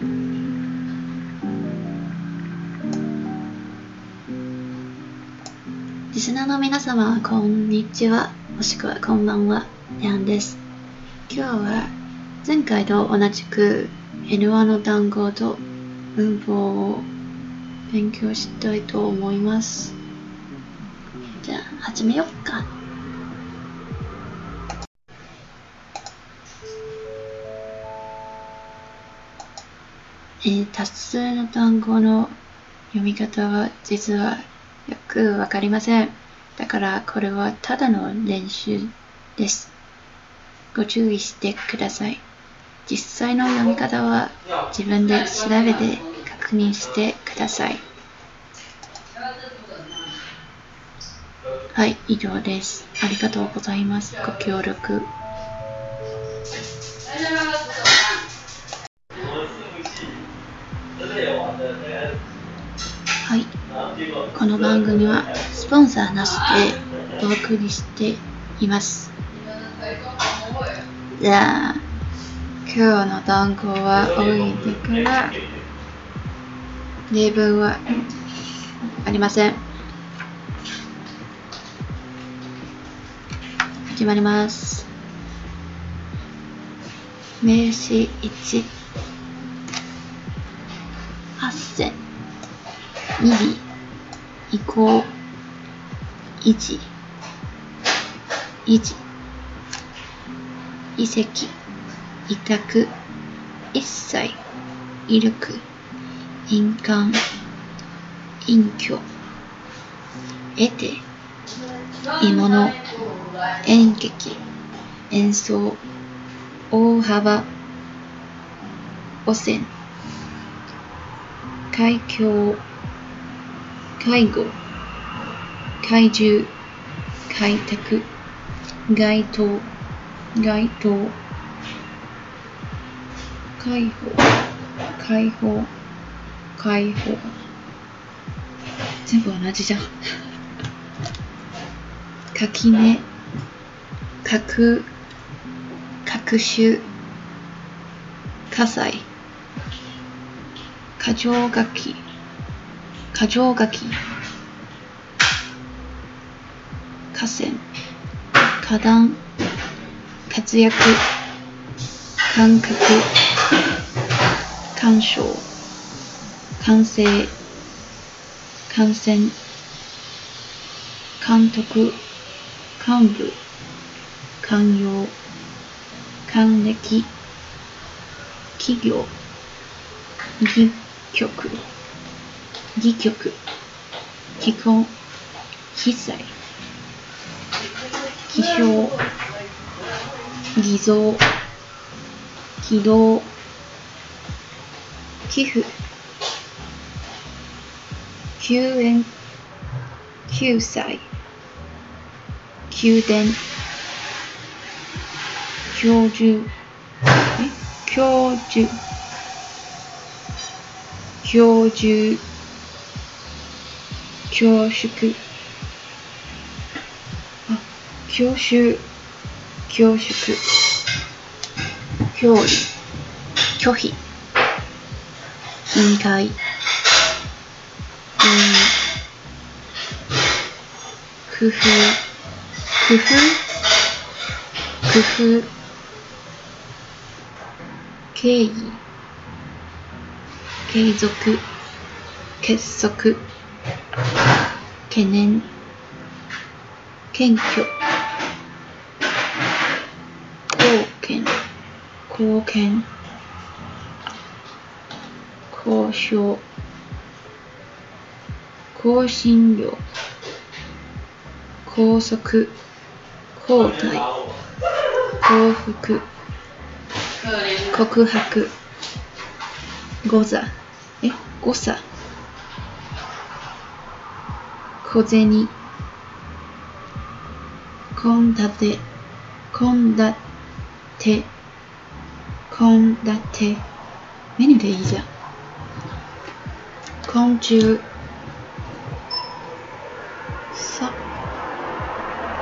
リスナーの皆様、こんにちは、もしくはこんばんは、ヤンです。今日は前回と同じく N1 の単語と文法を勉強したいと思います。じゃあ、始めよっか。えー、多数の単語の読み方は実はよくわかりません。だからこれはただの練習です。ご注意してください。実際の読み方は自分で調べて確認してください。はい、以上です。ありがとうございます。ご協力。この番組はスポンサーなしでお送りしています。じゃあ、今日の単語は置いてから例文はありません。始まります。名詞1八千二移行維持維持遺跡委託。一切威力。印鑑。隠居。得て。鋳物。演劇。演奏。大幅。汚染。海峡介護怪獣開拓街頭街頭解放解放解放。全部同じじゃん。垣根核各種火災。過剰書き過剰書き。河川。花壇活躍。感覚。干渉完成感染。監督幹部。寛容還暦企業。戯曲。戯曲。気候被災気象。偽造。起動寄付。救援。救済。宮殿。教授。教授。教授。教縮。あ教習。教縮教理。拒否。委員会。工夫。工夫。工夫。敬意継続。結束。懸念。謙虚。貢献。貢献。交渉。香辛料。高速交代。幸福告白。誤差。え？誤差。小銭。献立。献立。献立。メニューでいいじゃん。昆虫。さ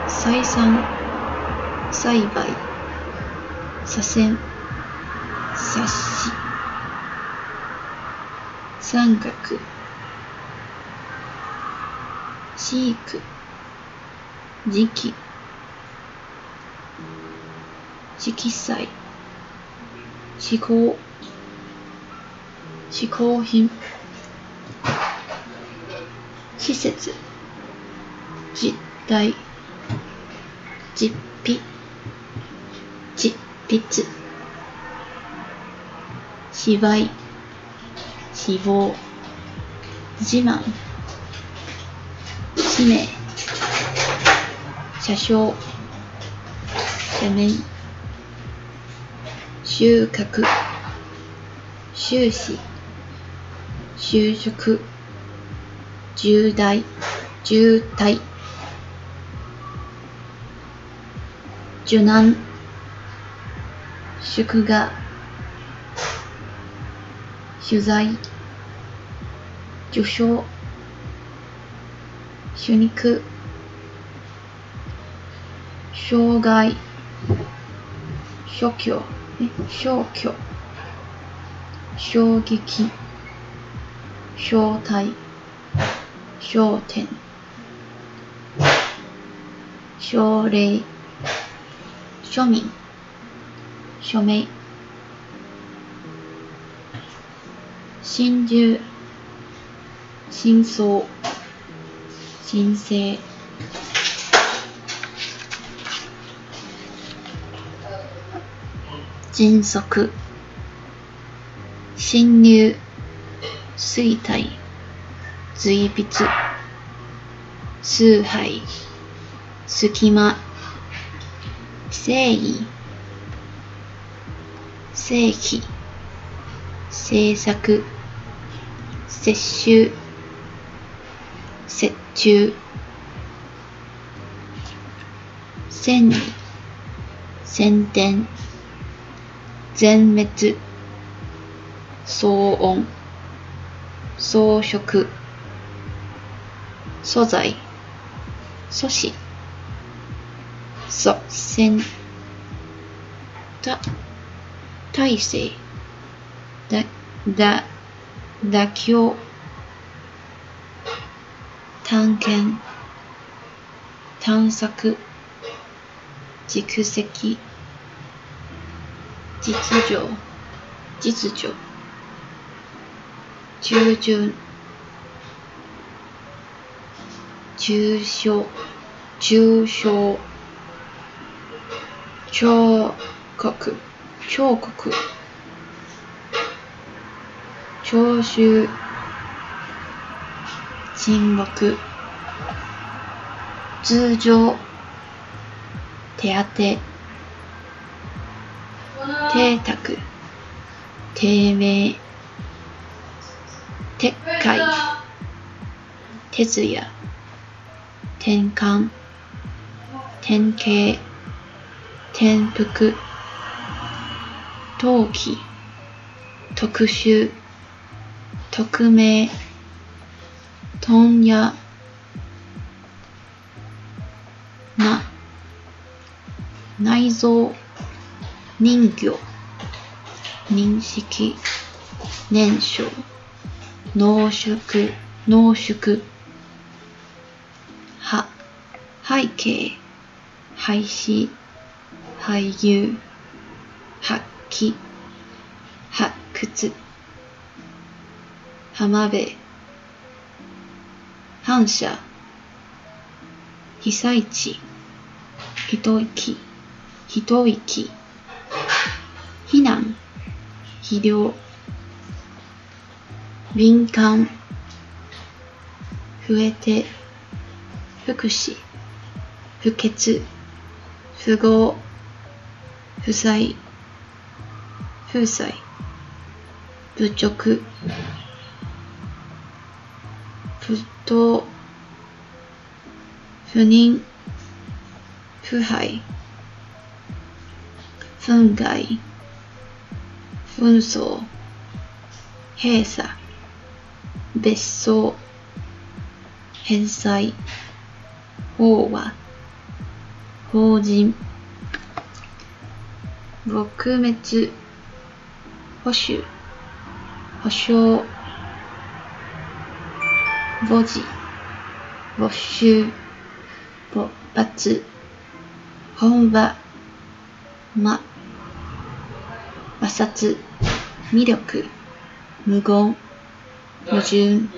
採算。栽培。左遷。冊子三角。飼育時期。色彩。思考。嗜好品。施設。実体実費。実筆。芝居。死亡自慢。使命車掌。斜面。収穫。収支。就職重大。渋滞受難。祝賀。取材。受賞。主肉。障害諸教消去衝撃正体。焦点。奨励庶民。署名。真珠真相神聖迅速。侵入。衰退。随筆。崇拝。隙間。誠意。正規政策。接収。折衷千里先天全滅騒音装飾素材素子祖先た体制だだ妥協探検探索蓄積実情実情従順重症重症彫刻彫刻聴衆沈黙通常手当て邸宅低迷撤回徹夜転換典型転覆陶器特殊匿名問屋。な。内臓。人魚。認識。燃焼。濃縮。濃縮。は。背景。廃止。俳優発揮。発掘。浜辺。反射。被災地。一息一息避難。肥料。敏感。増えて。福祉。不潔。不合不在風災侮辱不当不妊腐敗憤慨紛争閉鎖。別荘返済法話法人。撲滅保守。保証墓地、没収、勃発、本場、ま、摩擦、魅力、無言、矛盾、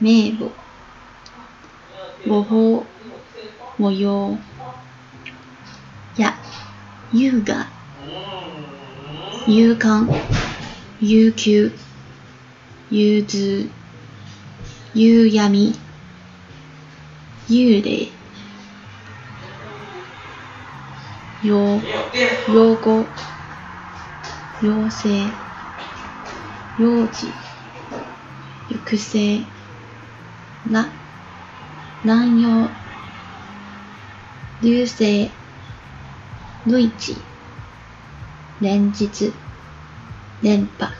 名簿、模倣、模様、や、優雅、勇敢、悠久、融通、夕闇、幽霊、用、用語、妖精、幼児、行く末、ら、乱用、流星、類地、連日、連覇、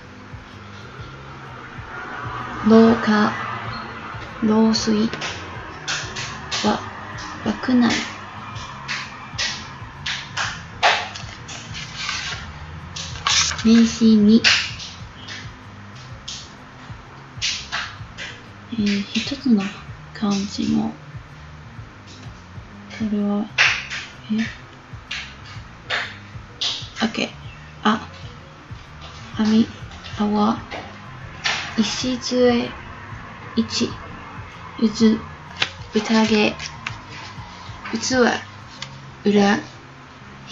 廊下、漏水、わ、枠内、名詞に、えー、一つの漢字の、これは、え ?OK。あ、あみ、あわ、石杖、一、うつ、うたげ、うつは、うら、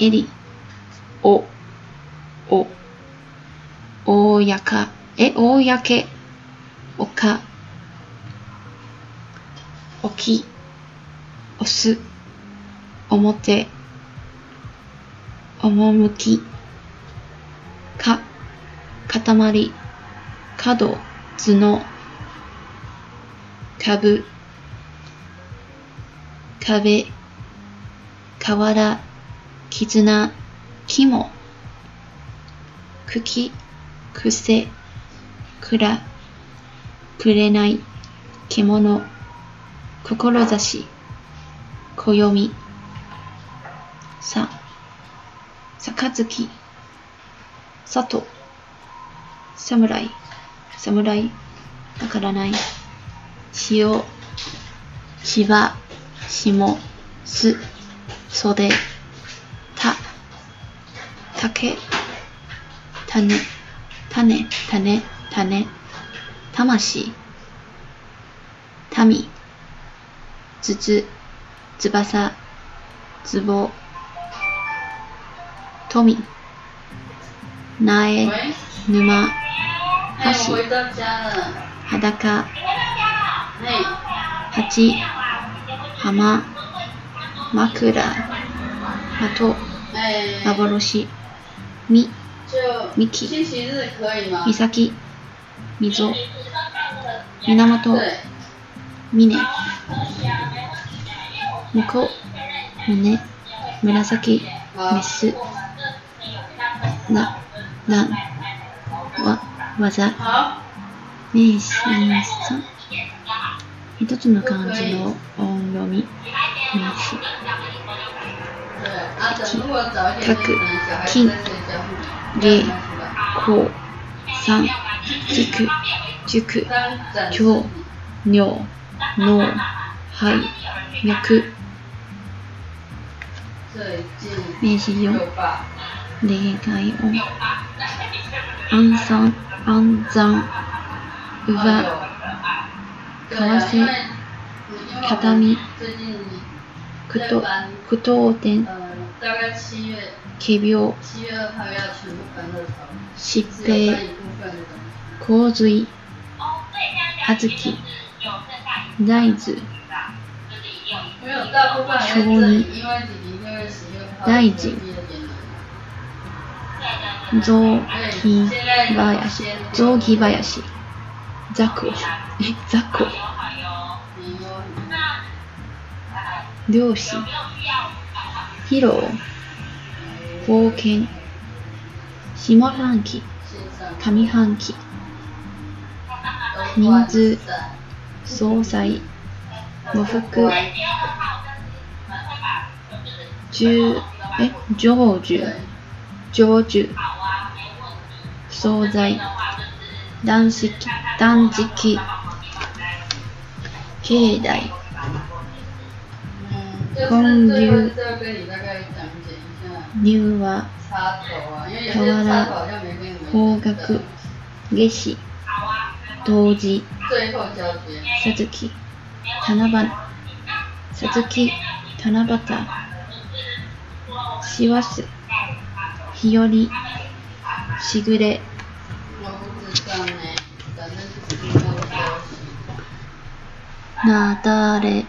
えり、お、お、おやか、え、おやけ、おか、おき、おす、おもて、おもむき、か、かたまり、か角、頭脳、角、株、壁、瓦、絆、肝、茎、癖、蔵、くれない、獣、志、暦、さ、杯、佐藤、侍、侍、わからない、しお、しば、しも、す、そで、た、たけ、たね、たね、たね、たね、たまし、たみ、つつ、つばさ、つぼ、とみ、なえ、ぬま、はし、はだか、鉢、浜、枕、的、幻、み、みき、みさき、みぞ、源、みね、むこ、むね、紫、メス、な、らん、わ、わざ、名詞さん。一つの漢字の音読み、名詞。き、く、金、芸、こう、三、軸、塾、今日、尿、脳、肺、脈。名詞4、例外音。安産、安産、うば、為替、畳み、くと、句読点、仮病、疾病、洪水、小豆、大豆、小児、大臣、雑木林、雑木林、雑魚、え、雑魚、漁師、披露、冒険、下半期、上半期、人数、総裁、喪服、十、え、成就、成就、惣菜、断食、断食、境内、嗯，公就是最后牛是要跟你大概讲解一下入和、插头啊，因为有些插头好像没跟你方角、夏至、冬至、さつき、七夕、さつき、七夕、師走、日和、しぐれ、なだれ、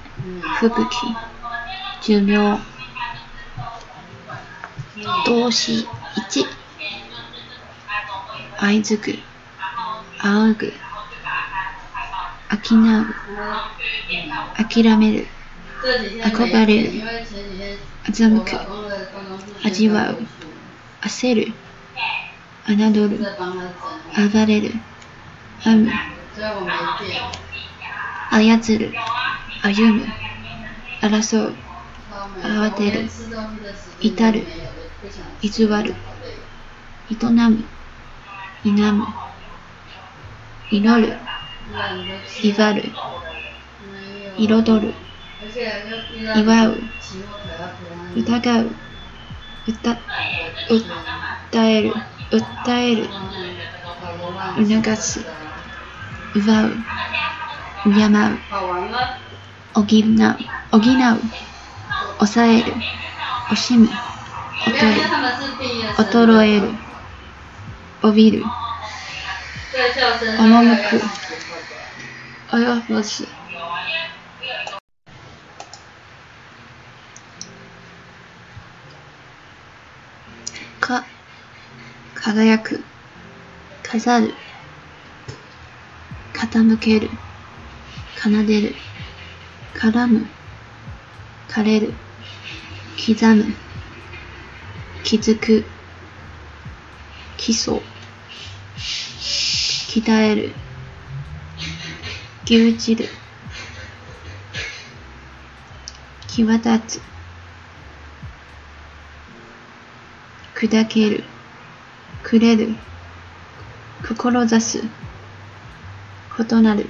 吹雪、寿命、動詞1、あいづく、あうぐ、あきなう、あきらめる、あこがれる、あざむく、味わう、焦る。侮る、在帮他整理，暴れる、編む、所以我没电。操る、歩む、争う、超没慌てる。我连吃东西的时间至る。都没有的不想偽る、営む、否む、祈る、懒得吃威張る、没有彩る、而且又遇到祝う、期末考要陪他疑う、歌、訴える、訴える、促す、奪う、敬う、補う、補う、抑える、惜しむ、没有，因为他们是毕业生。衰える、怯びる、赴く。及ぼす。か、輝く、飾る、傾ける、奏でる、絡む、枯れる、刻む、気づく、基礎、鍛える、牛耳る、際立つ、砕ける、くれる、志す、異なる、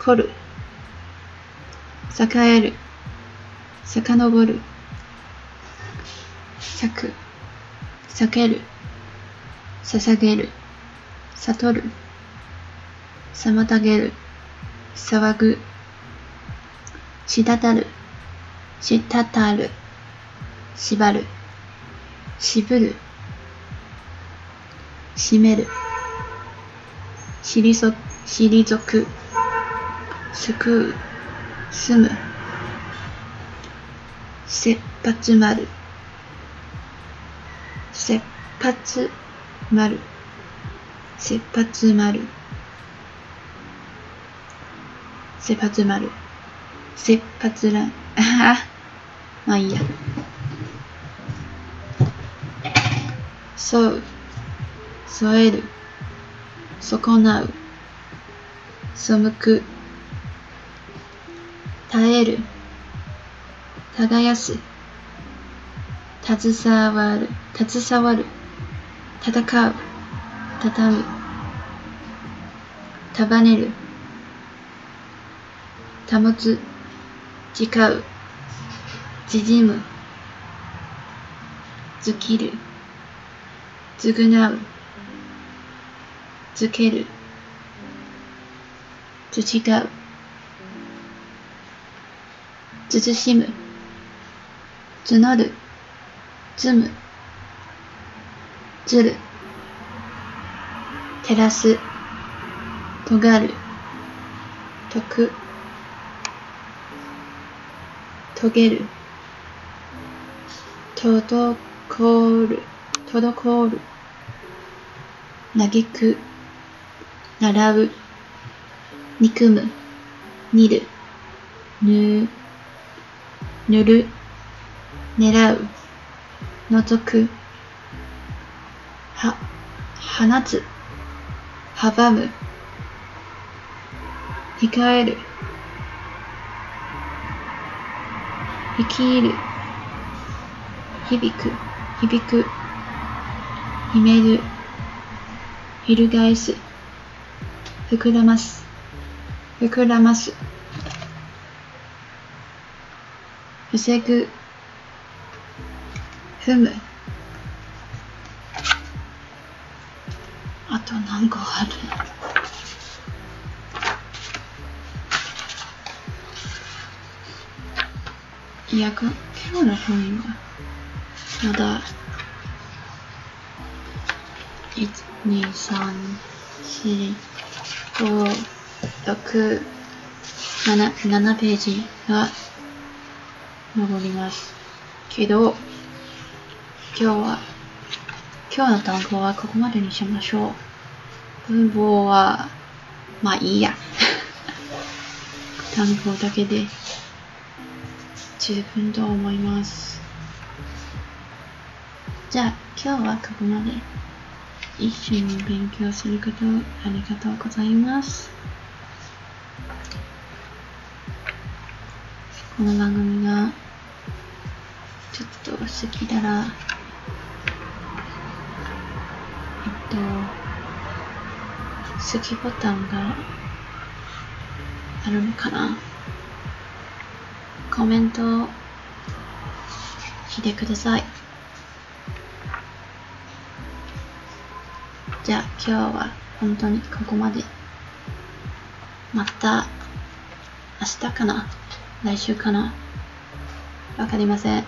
凝る、栄える、遡る、咲く、避ける、捧げる、悟る、妨げる、騒ぐ、滴る、滴る、縛る、渋る、締める、退そ退く、救う、住む、切羽詰まる、切羽詰まる、切羽詰まる、切羽詰まる、切羽詰らん、ああ、まあいいや。そう、添える、損なう、背く、耐える、耕す、携わる、携わる、戦う、畳む、束ねる、保つ、誓う、縮む、尽きる、償う、づける。つちがう。つずしむ。つのる。つむ。つる。照らす。とがる。とく。とげる。とどこる。とどこる。なく。げく。習う、憎む、煮る、ぬ、塗る、狙う、覗く、は、放つ、阻む、控える、生きる、響く、響く、秘める、翻す、膨らます、膨らます、防ぐ、踏む。あと何個ある？いや、今日の本は、まだ、1、2、3、4、5、6、7、7ページが残ります。けど、今日は、今日の単語はここまでにしましょう。文法は、まあいいや。単語だけで十分と思います。じゃあ、今日はここまで。一緒に勉強することありがとうございます。この番組がちょっと好きなら、えっと、好きボタンがあるのかな？コメントをしてください。今日は本当にここまで。また明日かな？来週かな？わかりません。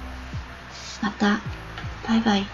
また、バイバイ。